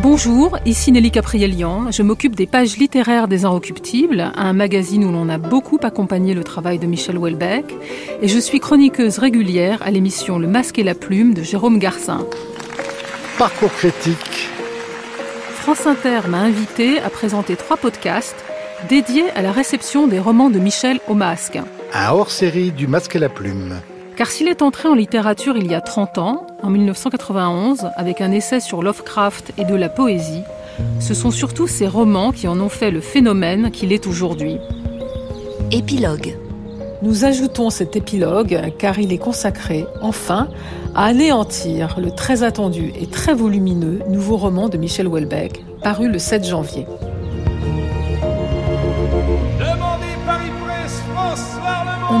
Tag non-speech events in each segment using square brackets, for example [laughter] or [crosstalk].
Bonjour, ici Nelly Caprielian. Je m'occupe des pages littéraires des Inrecuptibles, un magazine où l'on a beaucoup accompagné le travail de Michel Houellebecq, et je suis chroniqueuse régulière à l'émission Le Masque et la Plume de Jérôme Garcin. Parcours critique. France Inter m'a invité à présenter trois podcasts dédiés à la réception des romans de Michel au masque. Un hors-série du Masque et la Plume. Car s'il est entré en littérature il y a 30 ans, en 1991, avec un essai sur Lovecraft et de la poésie, ce sont surtout ces romans qui en ont fait le phénomène qu'il est aujourd'hui. Épilogue. Nous ajoutons cet épilogue car il est consacré, enfin, à anéantir le très attendu et très volumineux nouveau roman de Michel Houellebecq, paru le 7 janvier.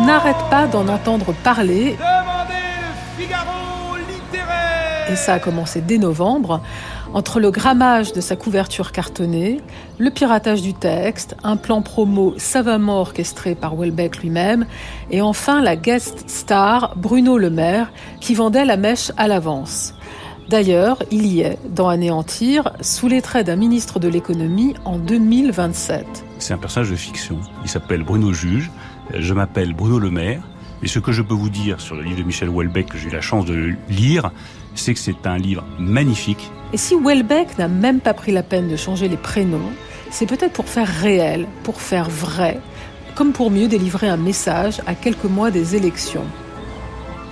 N'arrête pas d'en entendre parler. Et ça a commencé dès novembre, entre le grammage de sa couverture cartonnée, le piratage du texte, un plan promo savamment orchestré par Welbeck lui-même, et enfin la guest star Bruno Le Maire, qui vendait la mèche à l'avance. D'ailleurs, il y est, dans Anéantir, sous les traits d'un ministre de l'économie en 2027. C'est un personnage de fiction. Il s'appelle Bruno Juge. Je m'appelle Bruno Le Maire. Et ce que je peux vous dire sur le livre de Michel Houellebecq que j'ai eu la chance de lire, c'est que c'est un livre magnifique. Et si Houellebecq n'a même pas pris la peine de changer les prénoms, c'est peut-être pour faire réel, pour faire vrai, comme pour mieux délivrer un message à quelques mois des élections.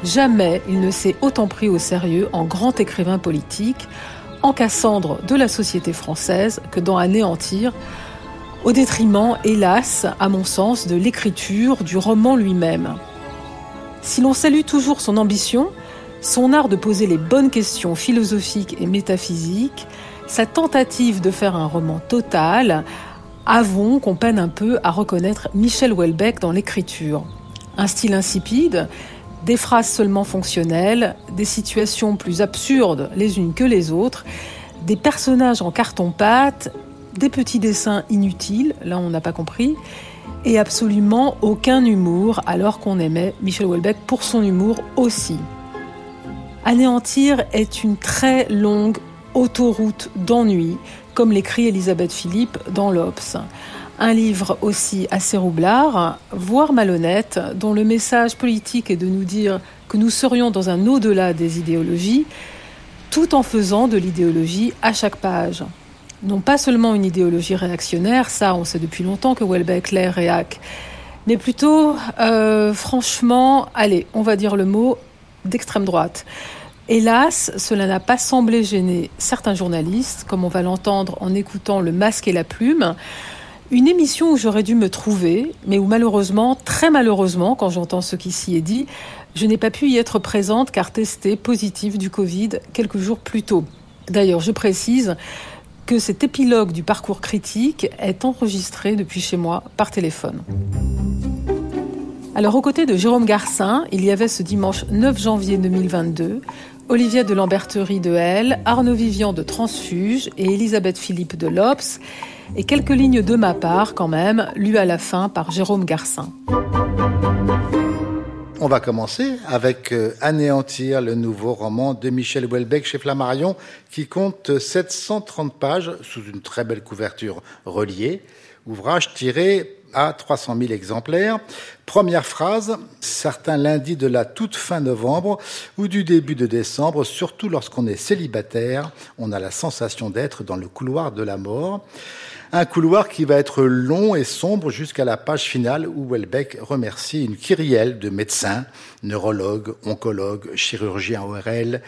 Jamais il ne s'est autant pris au sérieux en grand écrivain politique, en Cassandre de la société française que dans Anéantir, au détriment, hélas, à mon sens, de l'écriture, du roman lui-même. Si l'on salue toujours son ambition, son art de poser les bonnes questions philosophiques et métaphysiques, sa tentative de faire un roman total, avons qu'on peine un peu à reconnaître Michel Houellebecq dans l'écriture. Un style insipide, des phrases seulement fonctionnelles, des situations plus absurdes les unes que les autres, des personnages en carton-pâte des petits dessins inutiles, là on n'a pas compris, et absolument aucun humour, alors qu'on aimait Michel Houellebecq pour son humour aussi. Anéantir est une très longue autoroute d'ennui, comme l'écrit Elisabeth Philippe dans l'Obs. Un livre aussi assez roublard, voire malhonnête, dont le message politique est de nous dire que nous serions dans un au-delà des idéologies, tout en faisant de l'idéologie à chaque page non pas seulement une idéologie réactionnaire, ça on sait depuis longtemps que Welbeck l'est réac, mais plutôt, euh, franchement, allez, on va dire le mot d'extrême droite. Hélas, cela n'a pas semblé gêner certains journalistes, comme on va l'entendre en écoutant Le Masque et la Plume, une émission où j'aurais dû me trouver, mais où malheureusement, très malheureusement, quand j'entends ce qui s'y est dit, je n'ai pas pu y être présente car testée positive du Covid quelques jours plus tôt. D'ailleurs, je précise que cet épilogue du parcours critique est enregistré depuis chez moi par téléphone. Alors aux côtés de Jérôme Garcin, il y avait ce dimanche 9 janvier 2022 Olivier de Lamberterie de L, Arnaud Vivian de Transfuge et Elisabeth Philippe de Lops, et quelques lignes de ma part quand même, lues à la fin par Jérôme Garcin. On va commencer avec euh, Anéantir, le nouveau roman de Michel Houellebecq chez Flammarion, qui compte 730 pages sous une très belle couverture reliée. Ouvrage tiré à 300 000 exemplaires. Première phrase, certains lundis de la toute fin novembre ou du début de décembre, surtout lorsqu'on est célibataire, on a la sensation d'être dans le couloir de la mort. Un couloir qui va être long et sombre jusqu'à la page finale où Welbeck remercie une kyrielle de médecins, neurologues, oncologues, chirurgiens ORL,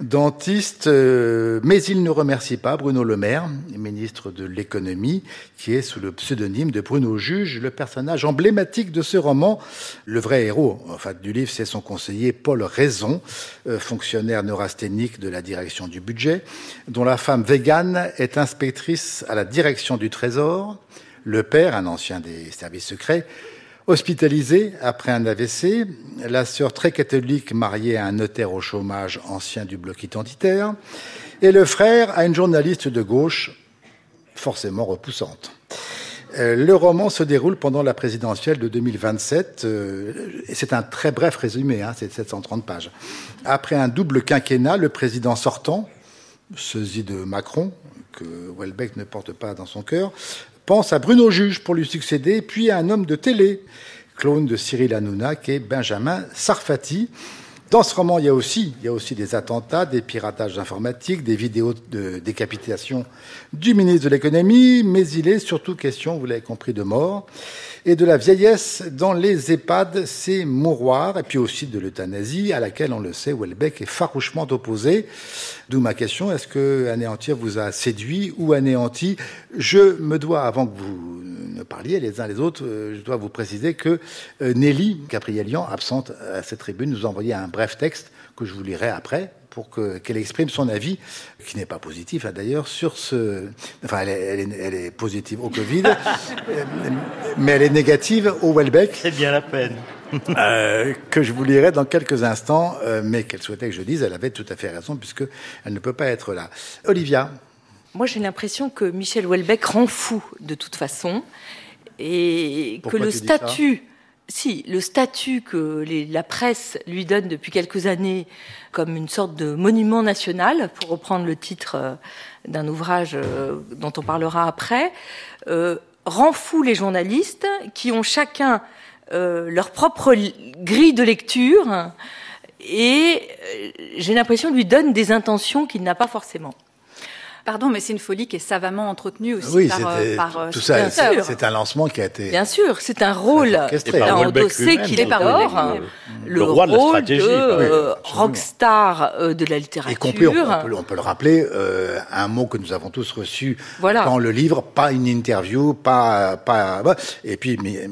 dentistes, euh, mais il ne remercie pas Bruno Le Maire, ministre de l'économie, qui est sous le pseudonyme de Bruno Juge, le personnage emblématique de ce roman. Le vrai héros en du livre, c'est son conseiller Paul Raison, euh, fonctionnaire neurasthénique de la direction du budget, dont la femme végane est inspectrice à la direction du Trésor. Le père, un ancien des services secrets, hospitalisé après un AVC, la sœur très catholique mariée à un notaire au chômage ancien du bloc identitaire, et le frère à une journaliste de gauche forcément repoussante. Euh, le roman se déroule pendant la présidentielle de 2027, euh, c'est un très bref résumé, hein, c'est 730 pages. Après un double quinquennat, le président sortant, sosie de Macron, que Welbeck ne porte pas dans son cœur, pense à Bruno Juge pour lui succéder, puis à un homme de télé, clone de Cyril Hanouna, qui est Benjamin Sarfati. Dans ce roman, il y a aussi, il y a aussi des attentats, des piratages informatiques, des vidéos de décapitation du ministre de l'économie, mais il est surtout question, vous l'avez compris, de mort et de la vieillesse dans les EHPAD, ces mouroirs, et puis aussi de l'euthanasie, à laquelle, on le sait, Welbeck est farouchement opposé. D'où ma question, est-ce que Anéantir vous a séduit ou anéanti? Je me dois, avant que vous ne parliez les uns les autres, euh, je dois vous préciser que euh, Nelly Gabrielian, absente à cette tribune, nous a envoyé un bref texte que je vous lirai après, pour qu'elle exprime son avis, qui n'est pas positif hein, d'ailleurs, sur ce. Enfin, elle est, elle est, positive au Covid, [laughs] mais elle est négative au Welbeck. C'est bien la peine. euh, que je vous lirai dans quelques instants, euh, mais qu'elle souhaitait que je dise, elle avait tout à fait raison, puisque elle ne peut pas être là. Olivia Moi, j'ai l'impression que Michel Welbeck rend fou, de toute façon, et que le statut si, le statut que la presse lui donne depuis quelques années comme une sorte de monument national, pour reprendre le titre euh, d'un ouvrage euh, dont on parlera après, euh, les journalistes qui ont chacun leur propre grille de lecture et j'ai l'impression lui donne des intentions qu'il n'a pas forcément. Pardon, mais c'est une folie qui est savamment entretenue aussi par, euh, par euh, tout ça. C'est un lancement qui a été. Bien sûr, c'est un rôle endossé qu'il est par le, roi de, la stratégie, de rockstar euh, de la littérature. Y compris, on, peut, le rappeler, un mot que nous avons tous reçu dans le livre, pas une interview, pas, pas, et puis mais,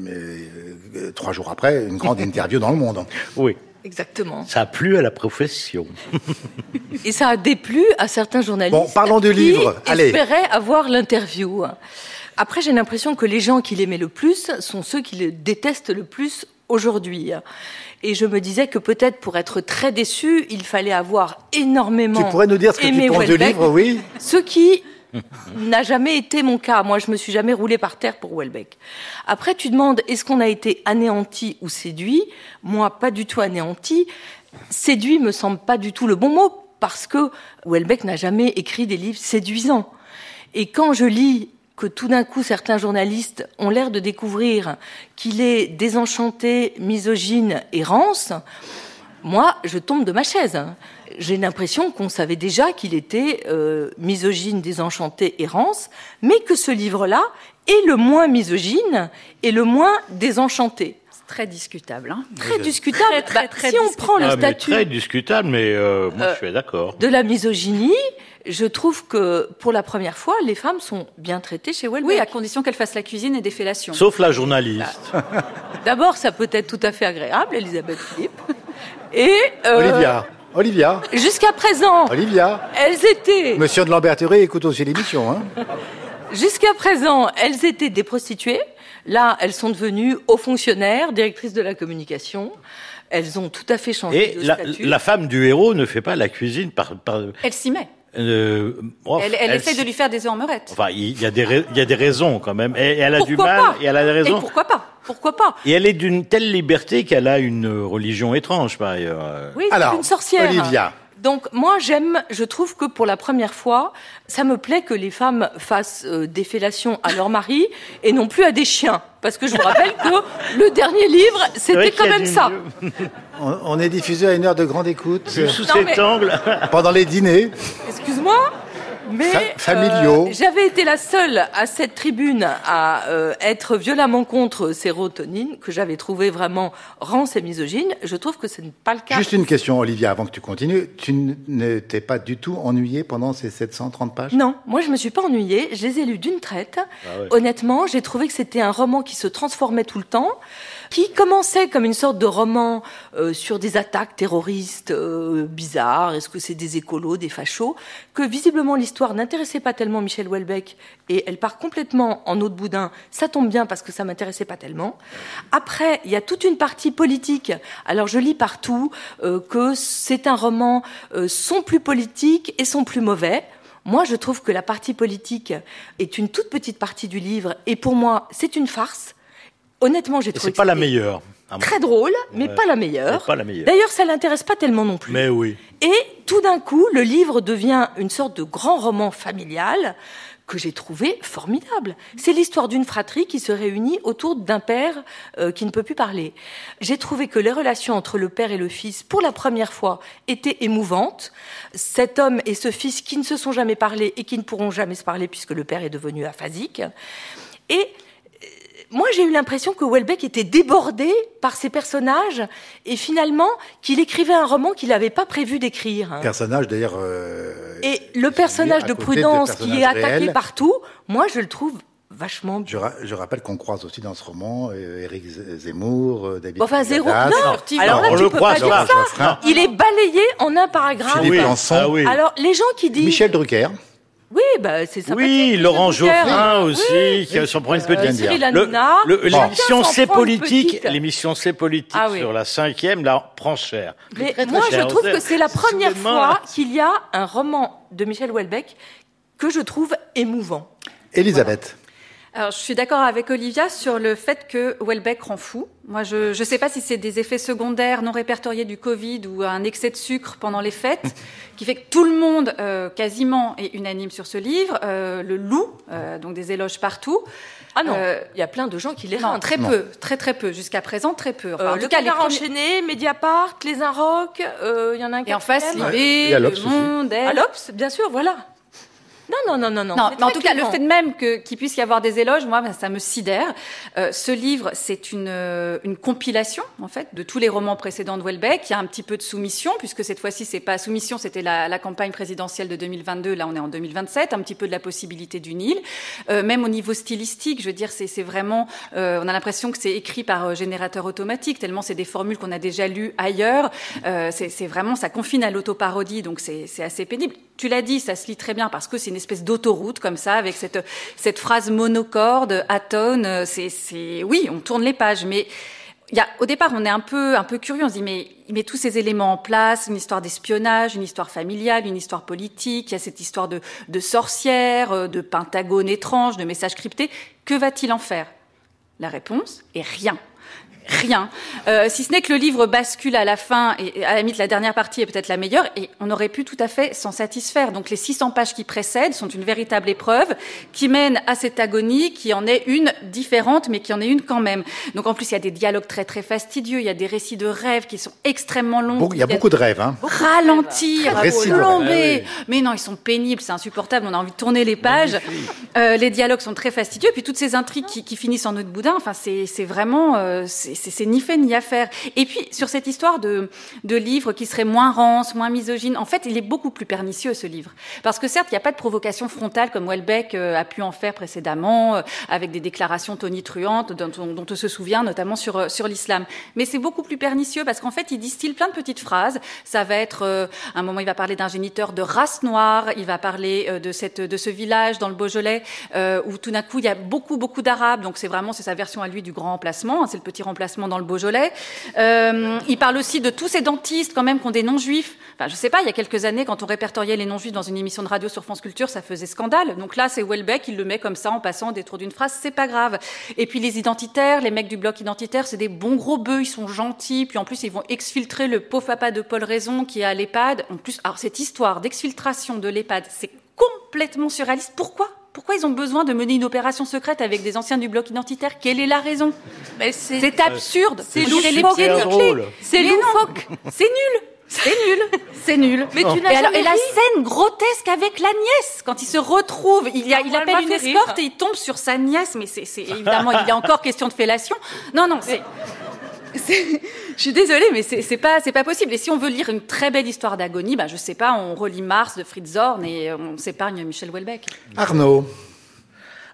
trois jours après, une grande [laughs] interview dans le monde. Oui. Exactement. Ça a plu à la profession. [laughs] Et ça a déplu à certains journalistes. Bon, parlons du livre. Qui espéraient avoir l'interview. Après, j'ai l'impression que les gens qui l'aimaient le plus sont ceux qui le détestent le plus aujourd'hui. Et je me disais que peut-être pour être très déçu, il fallait avoir énormément. Tu pourrais nous dire ce que tu penses du livre, oui? Ceux qui [laughs] n'a jamais été mon cas. Moi, je me suis jamais roulé par terre pour Welbeck. Après, tu demandes est-ce qu'on a été anéanti ou séduit? Moi, pas du tout anéanti. Séduit me semble pas du tout le bon mot parce que Welbeck n'a jamais écrit des livres séduisants. Et quand je lis que tout d'un coup certains journalistes ont l'air de découvrir qu'il est désenchanté, misogyne et rance, moi, je tombe de ma chaise j'ai l'impression qu'on savait déjà qu'il était euh, misogyne, désenchanté, errance, mais que ce livre-là est le moins misogyne et le moins désenchanté. Très discutable. Hein très discutable. Bah, si on prend le ah, statut. Très discutable, mais euh, moi je suis d'accord. De la misogynie, je trouve que pour la première fois, les femmes sont bien traitées chez Welbeck. Oui, à condition qu'elles fassent la cuisine et des fellations. Sauf la journaliste. D'abord, ça peut être tout à fait agréable, Elisabeth Philippe. Et. Euh, Olivia. Olivia. Jusqu'à présent. Olivia. Elles étaient. Monsieur de Lamberterie écoute aussi l'émission. Hein. Jusqu'à présent, elles étaient des prostituées. Là, elles sont devenues hauts fonctionnaires, directrices de la communication. Elles ont tout à fait changé Et de la, la femme du héros ne fait pas la cuisine par. par... Elle s'y met. Euh, oh, elle, elle, essaie de lui faire des œufs en meurette. Enfin, il y, a des, il y a des raisons quand même. Et, elle a du mal. Et elle a des raisons. Et pourquoi pas Pourquoi pas Et elle est d'une telle liberté qu'elle a une religion étrange, par ailleurs. Oui, c'est une sorcière. Olivia. Donc moi j'aime, je trouve que pour la première fois, ça me plaît que les femmes fassent euh, des fellations à leur mari et non plus à des chiens. Parce que je vous rappelle que le dernier livre, c'était quand même ça. [laughs] On, est diffusé à une heure de grande écoute. sous cet angle. Pendant les dîners. Excuse-moi mais familiaux. Euh, j'avais été la seule à cette tribune à euh, être violemment contre sérotonine, que j'avais trouvé vraiment rance et misogyne. Je trouve que ce n'est pas le cas. Juste une question, Olivia, avant que tu continues. Tu ne t'es pas du tout ennuyée pendant ces 730 pages? Non, moi je me suis pas ennuyée. Je les ai lus d'une traite. Ah Honnêtement, j'ai trouvé que c'était un roman qui se transformait tout le temps qui commençait comme une sorte de roman euh, sur des attaques terroristes euh, bizarres, est-ce que c'est des écolos, des fachos, que visiblement l'histoire n'intéressait pas tellement Michel Houellebecq et elle part complètement en eau de boudin. Ça tombe bien parce que ça m'intéressait pas tellement. Après, il y a toute une partie politique. Alors je lis partout euh, que c'est un roman son plus politique et son plus mauvais. Moi, je trouve que la partie politique est une toute petite partie du livre, et pour moi, c'est une farce. Honnêtement, j'ai trouvé. C'est pas la meilleure. Très drôle, mais Ouais. pas la meilleure. Pas la meilleure. D'ailleurs, ça l'intéresse pas tellement non plus. Mais oui. Et tout d'un coup, le livre devient une sorte de grand roman familial que j'ai trouvé formidable. C'est l'histoire d'une fratrie qui se réunit autour d'un père euh, qui ne peut plus parler. J'ai trouvé que les relations entre le père et le fils, pour la première fois, étaient émouvantes. Cet homme et ce fils qui ne se sont jamais parlé et qui ne pourront jamais se parler puisque le père est devenu aphasique. Et moi, j'ai eu l'impression que Welbeck était débordé par ses personnages et finalement qu'il écrivait un roman qu'il n'avait pas prévu d'écrire. Personnage d'ailleurs. euh, Et le personnage de Prudence qui est attaqué partout, moi, je le trouve vachement bien. Je, ra- je rappelle qu'on croise aussi dans ce roman euh, Éric Zemmour, euh, David Enfin, zéro. Pigadas, Non, alors là, on tu le peux croise pas dire ça. Il est balayé en un paragraphe. Philippe oui. Ah oui. Alors, les gens qui disent. Michel Drucker. Oui, bah, c'est sympathique. Oui, Laurent. Geoffrin Oui. aussi, qui s'en prend une Euh, petite. Cyril Hanouna. L'émission C'est politique, l'émission C'est politique Ah oui. sur la cinquième, là, prend cher. Mais Très, très moi, je trouve que c'est la première fois qu'il y a un roman de Michel Houellebecq que je trouve émouvant. Elisabeth. Alors, je suis d'accord avec Olivia sur le fait que Welbeck rend fou. Moi, je ne sais pas si c'est des effets secondaires non répertoriés du Covid ou un excès de sucre pendant les fêtes [laughs] qui fait que tout le monde, euh, quasiment, est unanime sur ce livre. Euh, le loup, euh, donc des éloges partout. Ah non, Euh, il y a plein de gens qui les Non, très Non. peu, très très peu. Jusqu'à présent, très peu. Enfin, Euh, en le cas, les premiers- enchaîné, Mediapart, Les Inrocks, euh, il y en a un Et en face. Libé, Et à Le. Monde. À l'Obs, bien sûr, voilà. Non, non, non, non, non. Mais en tout cas, le fait de même que- qu'il puisse y avoir des éloges, moi, ben, ça me sidère. Euh, ce livre, c'est une, euh, une compilation, en fait, de tous les romans précédents de Welbeck. Il y a un petit peu de soumission, puisque cette fois-ci, c'est pas soumission, c'était la, la campagne présidentielle de 2022. Là, on est en 2027. Un petit peu de la possibilité d'une île. Euh, même au niveau stylistique, je veux dire, c'est vraiment, euh, on a l'impression que c'est écrit par générateur automatique, tellement c'est des formules qu'on a déjà lues ailleurs. C'est vraiment, ça confine à l'autoparodie, donc c'est c'est assez pénible. Tu l'as dit, ça se lit très bien parce que c'est une espèce d'autoroute comme ça, avec cette, cette phrase monocorde, atone. euh, C'est, c'est, oui, on tourne les pages, mais y a, au départ, on est un peu, un peu curieux. On se dit, mais il met tous ces éléments en place, une histoire d'espionnage, une histoire familiale, une histoire politique. Il y a cette histoire de, de sorcières, euh, de pentagone étrange, de messages cryptés. Que va-t-il en faire? La réponse est rien. Rien. Euh, si ce n'est que le livre bascule à la fin, et à la limite, la dernière partie est peut-être la meilleure, et on aurait pu tout à fait s'en satisfaire. Donc les 600 pages qui précèdent sont une véritable épreuve qui mène à cette agonie, qui en est une différente, mais qui en est une quand même. Donc en plus, il y a des dialogues très très fastidieux, il y a des récits de rêves qui sont extrêmement longs. Il y a beaucoup de rêves. Hein. ralentir, Très drôle. plomber. Ah Mais non, ils sont pénibles, c'est insupportable, on a envie de tourner les pages. Euh, les dialogues sont très fastidieux, puis toutes ces intrigues qui, qui finissent en nœud de boudin, enfin, c'est c'est vraiment, euh, c'est ni fait ni à faire. Et puis, sur cette histoire de, de livre qui serait moins rance, moins misogyne, en fait, il est beaucoup plus pernicieux, ce livre. Parce que certes, il n'y a pas de provocation frontale comme Welbeck euh, a pu en faire précédemment, euh, avec des déclarations tonitruantes dont, on- dont on se souvient, notamment sur, euh, sur l'islam. Mais c'est beaucoup plus pernicieux parce qu'en fait, il distille plein de petites phrases. Ça va être, euh, à un moment, il va parler d'un géniteur de race noire, il va parler euh, de, cette, de ce village dans le Beaujolais euh, où tout d'un coup, il y a beaucoup, beaucoup d'arabes. Donc c'est vraiment, c'est sa version à lui du grand remplacement. hein, c'est le petit remplacement dans le Beaujolais. Euh, il parle aussi de tous ces dentistes quand même qui ont des noms juifs. Enfin, je sais pas, il y a quelques années, quand on répertoriait les noms juifs dans une émission de radio sur France Culture, ça faisait scandale. Donc là, c'est Welbeck, il le met comme ça en passant des tours d'une phrase, c'est pas grave. Et puis les identitaires, les mecs du bloc identitaire, c'est des bons gros bœufs, ils sont gentils. Puis en plus, ils vont exfiltrer le pauvre papa de Paul Raison qui est à l'EHPAD. En plus, alors cette histoire d'exfiltration de l'EHPAD, c'est complètement surréaliste. Pourquoi? Pourquoi ils ont besoin de mener une opération secrète avec des anciens du bloc identitaire? Quelle est la raison? C'est absurde. c'est loufoque. c'est loufoque. C'est nul. C'est nul. C'est nul. Mais tu et, alors, et la scène grotesque avec la nièce, quand il se retrouve, il, y a, il elle appelle une escorte et il tombe sur sa nièce, mais c'est c'est- [laughs] évidemment, il y a encore question de fellation. Non, non, c'est. Je suis désolée, mais c'est pas, c'est pas possible. Et si on veut lire une très belle histoire d'agonie, bah, je sais pas, on relit Mars de Fritz Horn et on s'épargne Michel Houellebecq. Arnaud.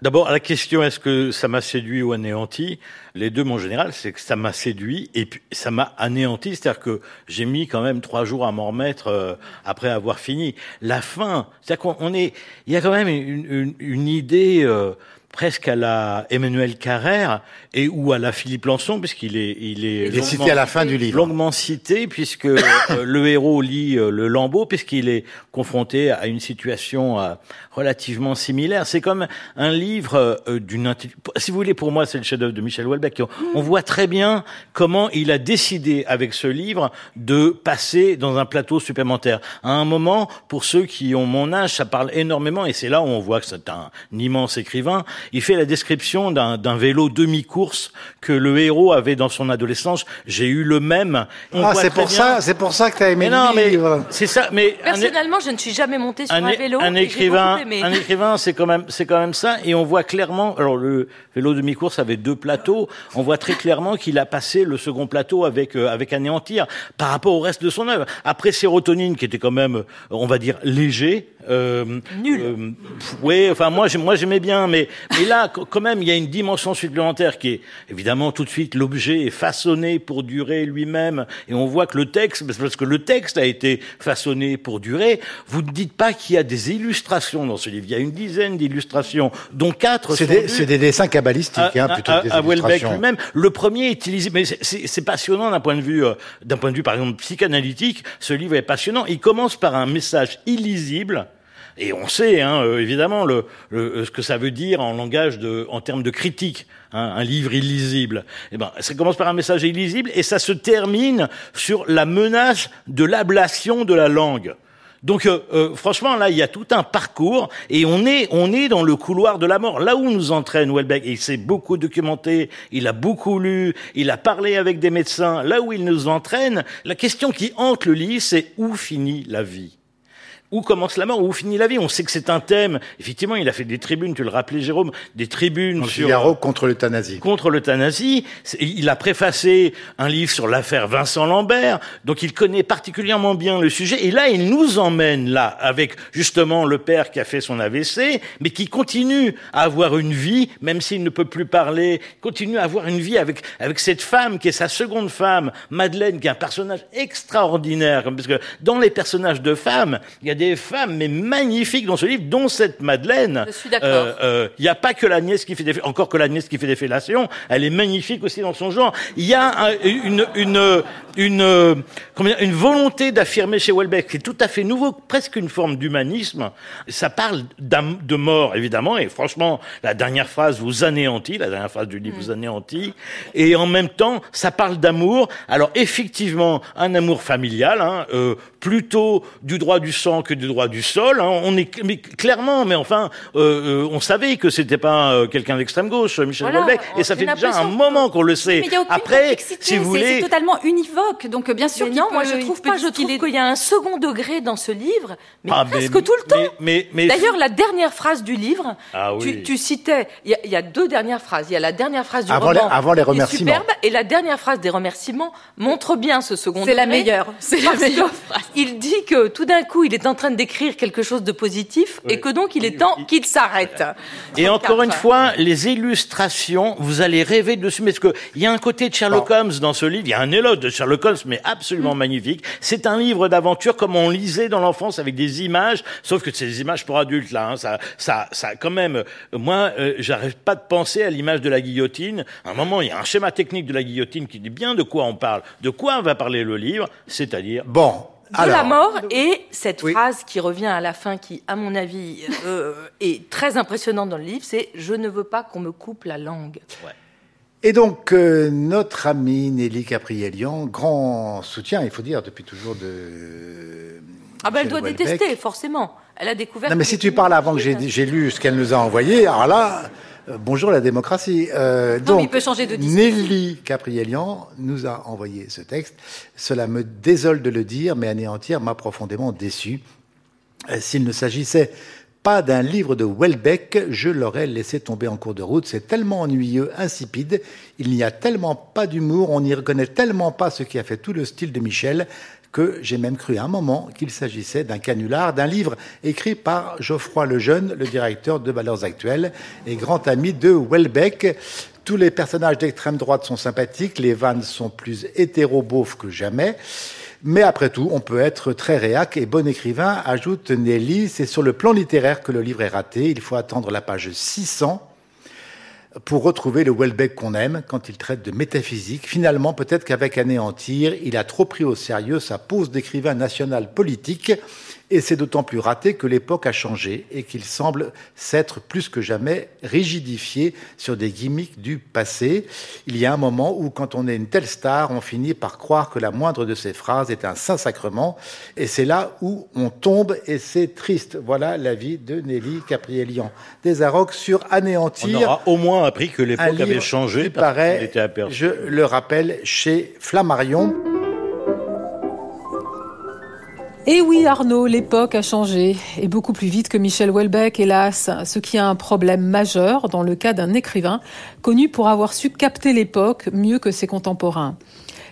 D'abord, à la question est-ce que ça m'a séduit ou anéanti Les deux, mon général, c'est que ça m'a séduit et puis ça m'a anéanti. C'est-à-dire que j'ai mis quand même trois jours à m'en remettre euh, après avoir fini. La fin, c'est-à-dire qu'on on est, il y a quand même une, une, une idée euh, presque à la Emmanuel Carrère et ou à la Philippe Lançon, puisqu'il est, il est, il est cité à la fin du livre. Longuement cité, puisque euh, [coughs] le héros lit euh, le lambeau, puisqu'il est confronté à une situation euh, relativement similaire. C'est comme un livre d'une, si vous voulez, pour moi, c'est le chef-d'œuvre de Michel Houellebecq. On voit très bien comment il a décidé avec ce livre de passer dans un plateau supplémentaire. À un moment, pour ceux qui ont mon âge, ça parle énormément, et c'est là où on voit que c'est un immense écrivain il fait la description d'un vélo demi-course que le héros avait dans son adolescence. J'ai eu le même. ah, c'est pour ça, c'est pour ça que tu as aimé non, le livre. C'est ça, mais personnellement, je ne suis jamais monté sur un, vélo. Un écrivain, un écrivain, c'est quand même, c'est quand même ça, et on voit clairement. Alors le vélo demi-course avait deux plateaux. On voit très clairement qu'il a passé le second plateau avec euh, avec anéantir par rapport au reste de son œuvre. Après sérotonine, qui était quand même, on va dire léger. Euh, Nul. Euh, oui, enfin moi, moi j'aimais bien, mais mais là, quand même, il y a une dimension supplémentaire qui est évidemment tout de suite l'objet est façonné pour durer lui-même, et on voit que le texte, parce que le texte a été façonné pour durer. Vous ne dites pas qu'il y a des illustrations dans ce livre. Il y a une dizaine d'illustrations, dont quatre. C'est des, des, dessins cabalistiques, hein, plutôt que des à Welbeck lui-même. Le premier est utilisé, mais c'est passionnant d'un point de vue, euh, d'un point de vue par exemple psychanalytique. Ce livre est passionnant. Il commence par un message illisible et on sait, hein, euh, évidemment, le, ce que ça veut dire en langage de, en termes de critique. Hein, un livre illisible. Eh ben, ça commence par un message illisible et ça se termine sur la menace de l'ablation de la langue. Donc euh, euh, franchement là il y a tout un parcours et on est on est dans le couloir de la mort là où nous entraîne Welbeck il s'est beaucoup documenté il a beaucoup lu il a parlé avec des médecins là où il nous entraîne la question qui hante le livre c'est où finit la vie? Où commence la mort, où finit la vie? On sait que c'est un thème. Effectivement, il a fait des tribunes, tu le rappelais Jérôme, des tribunes sur Figaro contre l'euthanasie. Contre l'euthanasie. Il a préfacé un livre sur l'affaire Vincent Lambert, donc il connaît particulièrement bien le sujet. Et là, il nous emmène là avec justement le père qui a fait son AVC, mais qui continue à avoir une vie, même s'il ne peut plus parler, continue à avoir une vie avec avec cette femme qui est sa seconde femme, Madeleine, qui est un personnage extraordinaire, parce que dans les personnages de femmes, il y a des femmes, mais magnifiques dans ce livre, dont cette Madeleine. Je suis d'accord. Euh, euh, il n'y a pas que la nièce qui fait des, encore que la nièce qui fait des fellations. Elle est magnifique aussi dans son genre. Il y a une, une, une, une volonté d'affirmer chez Welbeck, qui est tout à fait nouveau, presque une forme d'humanisme. Ça parle de mort, évidemment, et franchement, la dernière phrase vous anéantit, la dernière phrase du livre vous mm. anéantit, et en même temps, ça parle d'amour. Alors effectivement, un amour familial, hein, euh, plutôt du droit du sang que du droit du sol. Hein. On est mais clairement, mais enfin, euh, euh, on savait que c'était pas euh, quelqu'un d'extrême gauche, Michel voilà, et ça fait déjà un moment qu'on le sait. Après, si vous voulez, c'est totalement univoque. Donc bien sûr, non, moi je trouve pas. Je trouve qu'il y a un second degré dans ce livre, mais ah, presque tout le temps. Mais, mais, D'ailleurs, la dernière phrase du livre, ah, oui. tu, tu, citais, il y, y, a deux dernières phrases. Il y a la dernière phrase du avant roman, les, avant les remerciements, superbe, et la dernière phrase des remerciements montre bien ce second. C'est la meilleure. C'est la meilleure phrase. Il dit que tout d'un coup, il est en train d'écrire quelque chose de positif et que donc il est temps qu'il s'arrête. Et encore une fois, les illustrations, vous allez rêver dessus, parce que il y a un côté de Sherlock Holmes dans ce livre, il y a un éloge de Sherlock Holmes, mais absolument mm. magnifique. C'est un livre d'aventure comme on lisait dans l'enfance avec des images, sauf que c'est des images pour adultes là. Hein, ça, ça, ça, quand même. Moi, euh, j'arrive pas de penser à l'image de la guillotine. À un moment, il y a un schéma technique de la guillotine qui dit bien de quoi on parle, de quoi va parler le livre, c'est-à-dire bon de la mort et cette phrase qui revient à la fin, qui, à mon avis, euh, [laughs] est très impressionnante dans le livre, c'est Je ne veux pas qu'on me coupe la langue. Et donc, euh, notre amie Nelly Caprielian, grand soutien, il faut dire, depuis toujours de. Ah ben, elle doit détester, forcément. Elle a découvert. Non, mais si tu parles avant que j'ai lu ce qu'elle nous a envoyé, alors là. Euh, bonjour la démocratie. Euh, donc, il peut changer de Nelly Caprielian nous a envoyé ce texte. Cela me désole de le dire, mais anéantir m'a profondément déçu. Euh, s'il ne s'agissait pas d'un livre de Welbeck, je l'aurais laissé tomber en cours de route. C'est tellement ennuyeux, insipide. Il n'y a tellement pas d'humour, on n'y reconnaît tellement pas ce qui a fait tout le style de Michel que j'ai même cru à un moment qu'il s'agissait d'un canular, d'un livre écrit par Geoffroy Lejeune, le directeur de Valeurs Actuelles et grand ami de Welbeck. Tous les personnages d'extrême droite sont sympathiques, les vannes sont plus hétéro que jamais. Mais après tout, on peut être très réac et bon écrivain, ajoute Nelly. C'est sur le plan littéraire que le livre est raté. Il faut attendre la page 600 pour retrouver le Welbeck qu'on aime quand il traite de métaphysique. Finalement, peut-être qu'avec Anéantir, il a trop pris au sérieux sa pose d'écrivain national politique et c'est d'autant plus raté que l'époque a changé et qu'il semble s'être plus que jamais rigidifié sur des gimmicks du passé. Il y a un moment où, quand on est une telle star, on finit par croire que la moindre de ses phrases est un saint-sacrement. Et c'est là où on tombe et c'est triste. Voilà l'avis de Nelly Caprielian. Des Arocs sur anéantir. On aura au moins appris que l'époque avait changé. Il paraît, je le rappelle, chez Flammarion. Et eh oui, Arnaud, l'époque a changé, et beaucoup plus vite que Michel Houellebecq, hélas, ce qui a un problème majeur dans le cas d'un écrivain connu pour avoir su capter l'époque mieux que ses contemporains.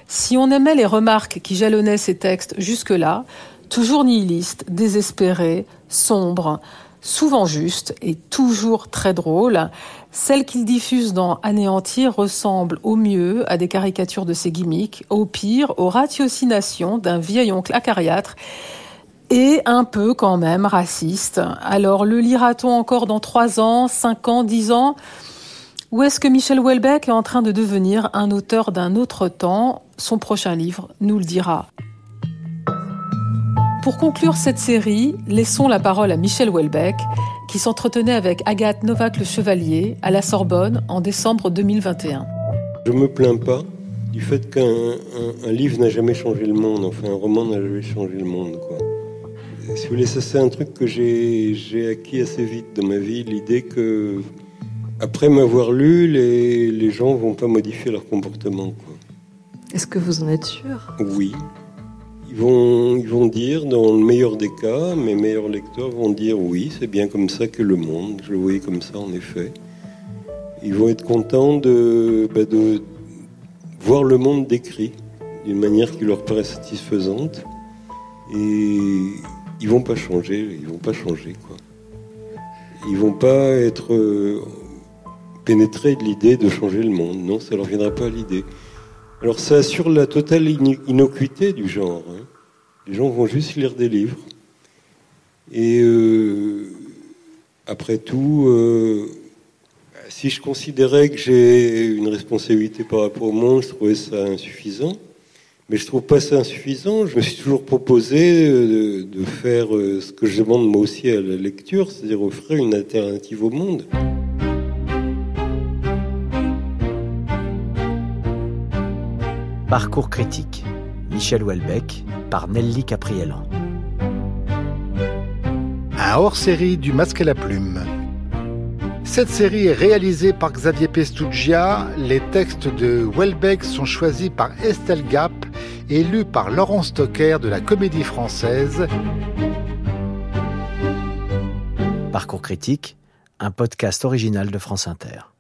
Si on aimait les remarques qui jalonnaient ses textes jusque-là, toujours nihilistes, désespérés, sombres, souvent justes et toujours très drôles, celles qu'il diffuse dans Anéantir ressemblent au mieux à des caricatures de ses gimmicks, au pire aux ratiocinations d'un vieil oncle acariâtre et un peu quand même raciste. Alors le lira-t-on encore dans trois ans, cinq ans, dix ans? Ou est-ce que Michel Houellebecq est en train de devenir un auteur d'un autre temps? Son prochain livre nous le dira. Pour conclure cette série, laissons la parole à Michel Houellebecq, qui s'entretenait avec Agathe Novak le Chevalier à la Sorbonne en décembre 2021. Je me plains pas du fait qu'un livre n'a jamais changé le monde, enfin un roman n'a jamais changé le monde. Quoi. Si vous voulez, ça c'est un truc que j'ai acquis assez vite dans ma vie, l'idée que après m'avoir lu, les, les gens vont pas modifier leur comportement. Est-ce que vous en êtes sûr? Oui. Ils vont, ils vont dire, dans le meilleur des cas, mes meilleurs lecteurs vont dire oui, c'est bien comme ça que le monde, je le voyais comme ça en effet. Ils vont être contents de, de voir le monde décrit d'une manière qui leur paraît satisfaisante. Et ils vont pas changer, ils vont pas changer quoi. Ils vont pas être euh, pénétrés de l'idée de changer le monde. Non, ça leur viendra pas à l'idée. Alors ça assure la totale innocuité du genre. Hein. Les gens vont juste lire des livres. Et euh, après tout, euh, si je considérais que j'ai une responsabilité par rapport au monde, je trouvais ça insuffisant. Mais je trouve pas ça insuffisant. Je me suis toujours proposé euh, de faire ce que je demande moi aussi à la lecture, c'est-à-dire offrir une alternative au monde. Parcours critique. Michel Houellebecq par Nelly Caprielan. Un hors-série du Masque à la Plume. Cette série est réalisée par Xavier Pestugia. Les textes de Houellebecq sont choisis par Estelle Gap et lus par Laurent Stocker de la Comédie Française. Parcours critique, un podcast original de France Inter.